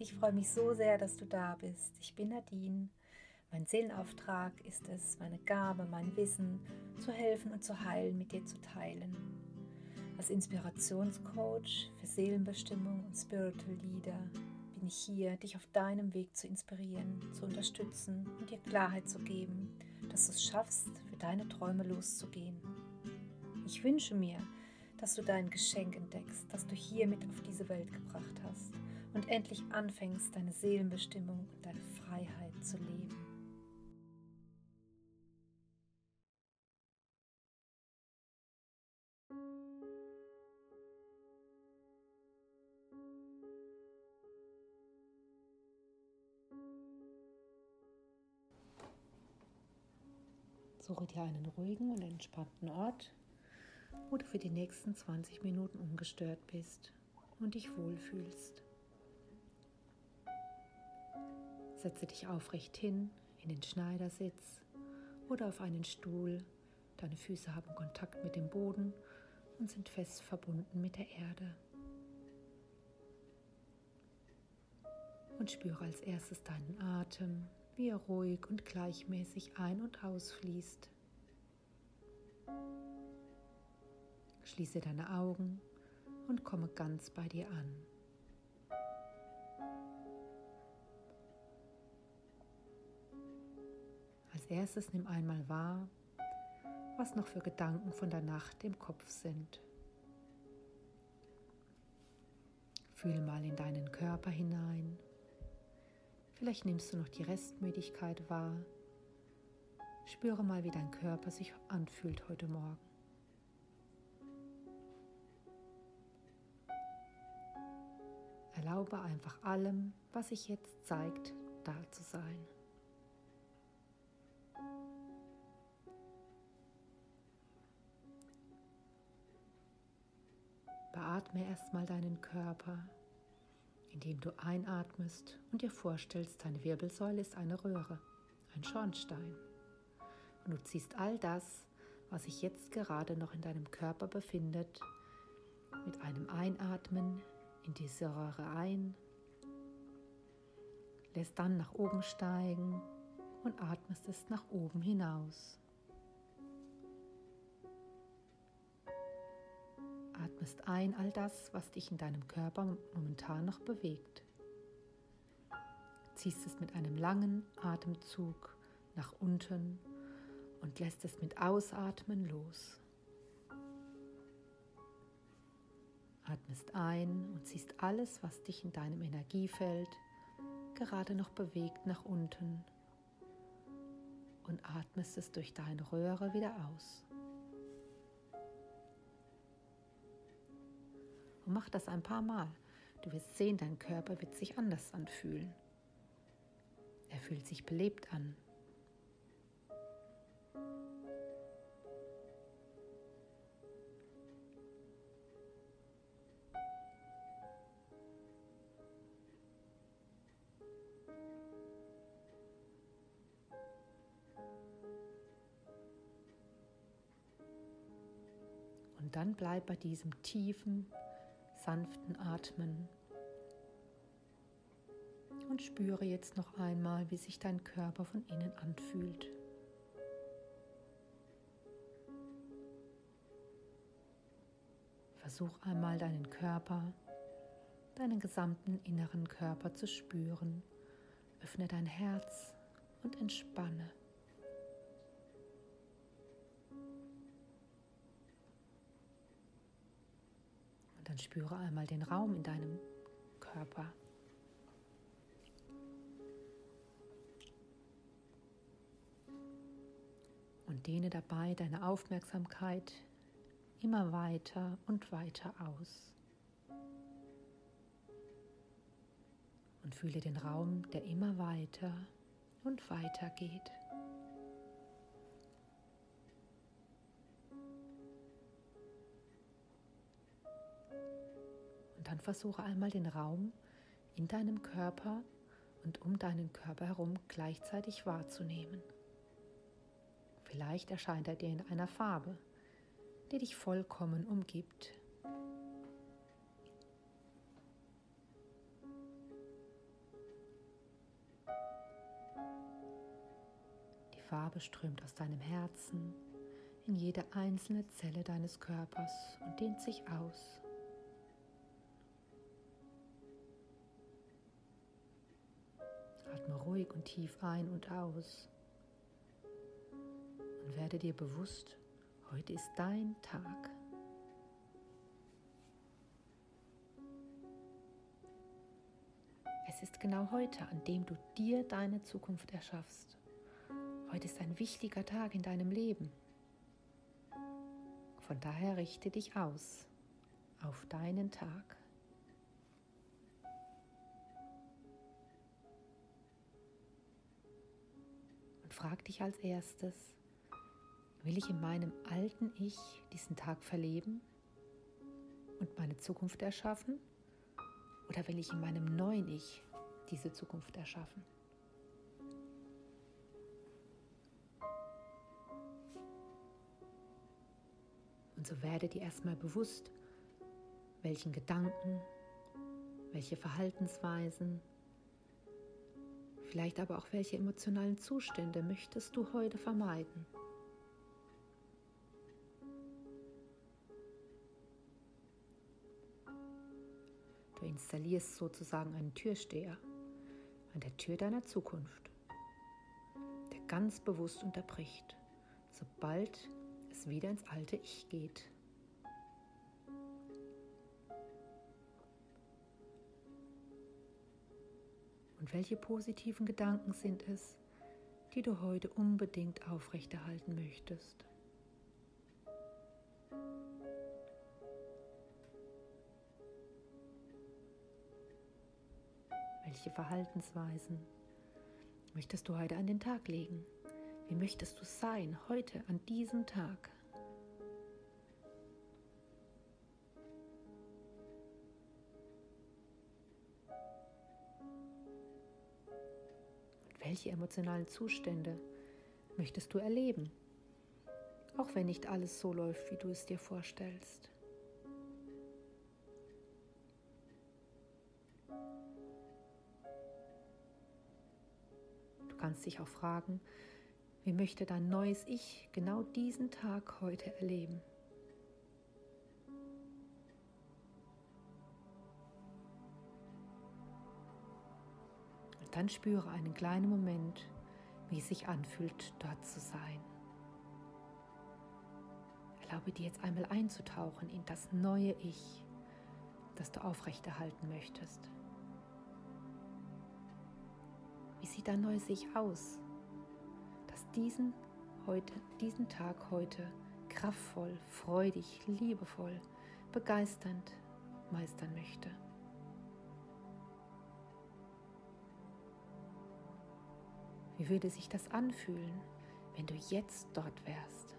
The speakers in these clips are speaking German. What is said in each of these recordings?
Ich freue mich so sehr, dass du da bist. Ich bin Nadine. Mein Seelenauftrag ist es, meine Gabe, mein Wissen zu helfen und zu heilen, mit dir zu teilen. Als Inspirationscoach für Seelenbestimmung und Spiritual Leader bin ich hier, dich auf deinem Weg zu inspirieren, zu unterstützen und dir Klarheit zu geben, dass du es schaffst, für deine Träume loszugehen. Ich wünsche mir, dass du dein Geschenk entdeckst, das du hier mit auf diese Welt gebracht hast und endlich anfängst, deine Seelenbestimmung und deine Freiheit zu leben. Suche dir einen ruhigen und entspannten Ort, wo du für die nächsten 20 Minuten ungestört bist und dich wohlfühlst. Setze dich aufrecht hin in den Schneidersitz oder auf einen Stuhl. Deine Füße haben Kontakt mit dem Boden und sind fest verbunden mit der Erde. Und spüre als erstes deinen Atem, wie er ruhig und gleichmäßig ein- und ausfließt. Schließe deine Augen und komme ganz bei dir an. Erstes nimm einmal wahr, was noch für Gedanken von der Nacht im Kopf sind. Fühle mal in deinen Körper hinein. Vielleicht nimmst du noch die Restmüdigkeit wahr. Spüre mal, wie dein Körper sich anfühlt heute Morgen. Erlaube einfach allem, was sich jetzt zeigt, da zu sein. Beatme erstmal deinen Körper, indem du einatmest und dir vorstellst, deine Wirbelsäule ist eine Röhre, ein Schornstein. Und du ziehst all das, was sich jetzt gerade noch in deinem Körper befindet, mit einem Einatmen in diese Röhre ein, lässt dann nach oben steigen und atmest es nach oben hinaus. Atmest ein all das, was dich in deinem Körper momentan noch bewegt. Ziehst es mit einem langen Atemzug nach unten und lässt es mit Ausatmen los. Atmest ein und ziehst alles, was dich in deinem Energiefeld gerade noch bewegt, nach unten und atmest es durch deine Röhre wieder aus. Und mach das ein paar Mal. Du wirst sehen, dein Körper wird sich anders anfühlen. Er fühlt sich belebt an. Und dann bleib bei diesem tiefen, sanften Atmen und spüre jetzt noch einmal, wie sich dein Körper von innen anfühlt. Versuch einmal deinen Körper, deinen gesamten inneren Körper zu spüren. Öffne dein Herz und entspanne. Dann spüre einmal den Raum in deinem Körper. Und dehne dabei deine Aufmerksamkeit immer weiter und weiter aus. Und fühle den Raum, der immer weiter und weiter geht. Dann versuche einmal den Raum in deinem Körper und um deinen Körper herum gleichzeitig wahrzunehmen. Vielleicht erscheint er dir in einer Farbe, die dich vollkommen umgibt. Die Farbe strömt aus deinem Herzen in jede einzelne Zelle deines Körpers und dehnt sich aus. Atme ruhig und tief ein und aus und werde dir bewusst, heute ist dein Tag. Es ist genau heute, an dem du dir deine Zukunft erschaffst. Heute ist ein wichtiger Tag in deinem Leben. Von daher richte dich aus auf deinen Tag. Frag dich als erstes, will ich in meinem alten Ich diesen Tag verleben und meine Zukunft erschaffen? Oder will ich in meinem neuen Ich diese Zukunft erschaffen. Und so werde dir erstmal bewusst, welchen Gedanken, welche Verhaltensweisen, vielleicht aber auch welche emotionalen Zustände möchtest du heute vermeiden. Du installierst sozusagen einen Türsteher an der Tür deiner Zukunft, der ganz bewusst unterbricht, sobald es wieder ins alte Ich geht. Und welche positiven Gedanken sind es, die du heute unbedingt aufrechterhalten möchtest? Welche Verhaltensweisen möchtest du heute an den Tag legen? Wie möchtest du sein heute an diesem Tag? Welche emotionalen Zustände möchtest du erleben? Auch wenn nicht alles so läuft, wie du es dir vorstellst. kannst dich auch fragen, wie möchte dein neues Ich genau diesen Tag heute erleben? Dann spüre einen kleinen Moment, wie es sich anfühlt, dort zu sein. Erlaube dir jetzt einmal einzutauchen in das neue Ich, das du aufrechterhalten möchtest. Wie sieht dein neues Ich aus, das diesen, heute, diesen Tag heute kraftvoll, freudig, liebevoll, begeisternd meistern möchte? Wie würde sich das anfühlen, wenn du jetzt dort wärst?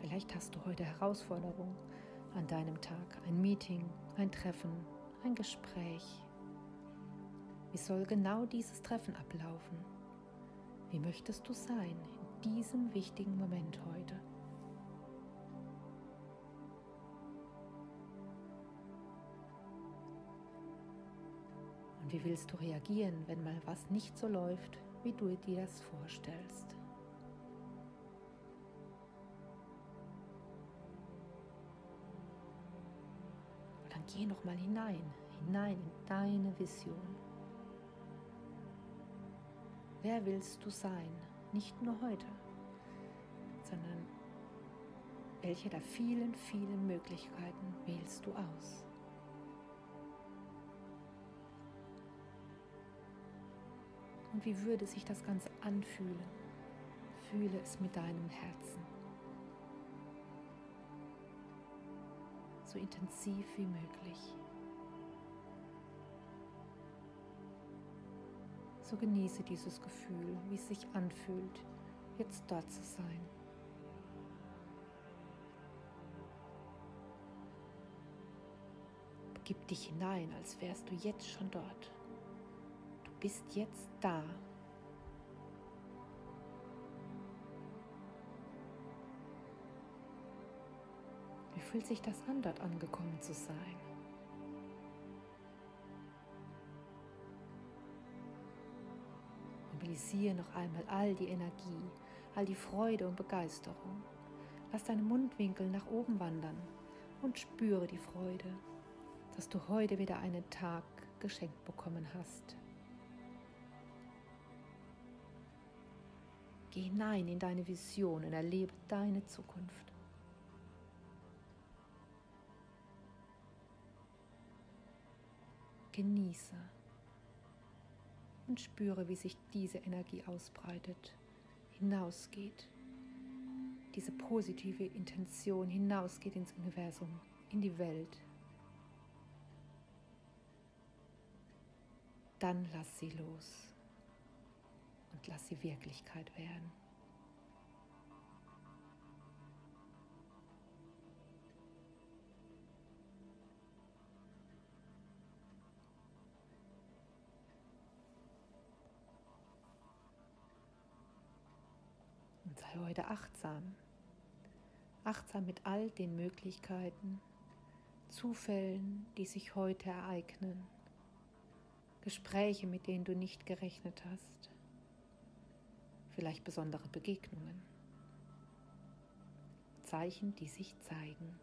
Vielleicht hast du heute Herausforderungen an deinem Tag, ein Meeting, ein Treffen, ein Gespräch. Wie soll genau dieses Treffen ablaufen? Wie möchtest du sein in diesem wichtigen Moment heute? Und wie willst du reagieren, wenn mal was nicht so läuft, wie du dir das vorstellst? geh noch mal hinein, hinein in deine Vision. Wer willst du sein? Nicht nur heute, sondern welche der vielen, vielen Möglichkeiten wählst du aus? Und wie würde sich das Ganze anfühlen? Fühle es mit deinem Herzen. so intensiv wie möglich. So genieße dieses Gefühl, wie es sich anfühlt, jetzt dort zu sein. Gib dich hinein, als wärst du jetzt schon dort bist jetzt da. Wie fühlt sich das an, dort angekommen zu sein? Mobilisiere noch einmal all die Energie, all die Freude und Begeisterung. Lass deine Mundwinkel nach oben wandern und spüre die Freude, dass du heute wieder einen Tag geschenkt bekommen hast. Geh hinein in deine Vision und erlebe deine Zukunft. Genieße und spüre, wie sich diese Energie ausbreitet, hinausgeht. Diese positive Intention hinausgeht ins Universum, in die Welt. Dann lass sie los und lass sie Wirklichkeit werden. Und sei heute achtsam. Achtsam mit all den Möglichkeiten, Zufällen, die sich heute ereignen. Gespräche, mit denen du nicht gerechnet hast vielleicht besondere Begegnungen, Zeichen, die sich zeigen.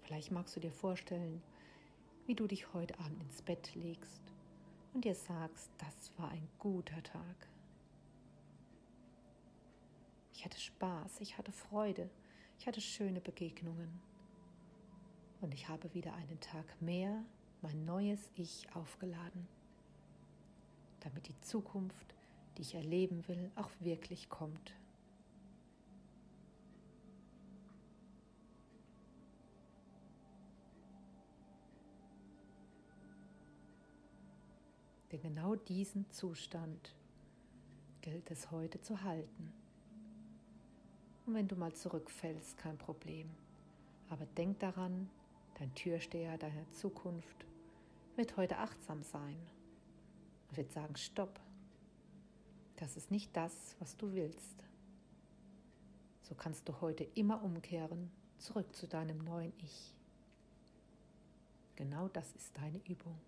Vielleicht magst du dir vorstellen, wie du dich heute Abend ins Bett legst und dir sagst, das war ein guter Tag. Ich hatte Spaß, ich hatte Freude, ich hatte schöne Begegnungen und ich habe wieder einen Tag mehr mein neues Ich aufgeladen, damit die Zukunft, die ich erleben will, auch wirklich kommt. Denn genau diesen Zustand gilt es heute zu halten. Und wenn du mal zurückfällst, kein Problem. Aber denk daran, Dein Türsteher deiner Zukunft wird heute achtsam sein und wird sagen, stopp, das ist nicht das, was du willst. So kannst du heute immer umkehren, zurück zu deinem neuen Ich. Genau das ist deine Übung.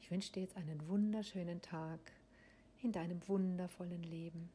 Ich wünsche dir jetzt einen wunderschönen Tag in deinem wundervollen Leben.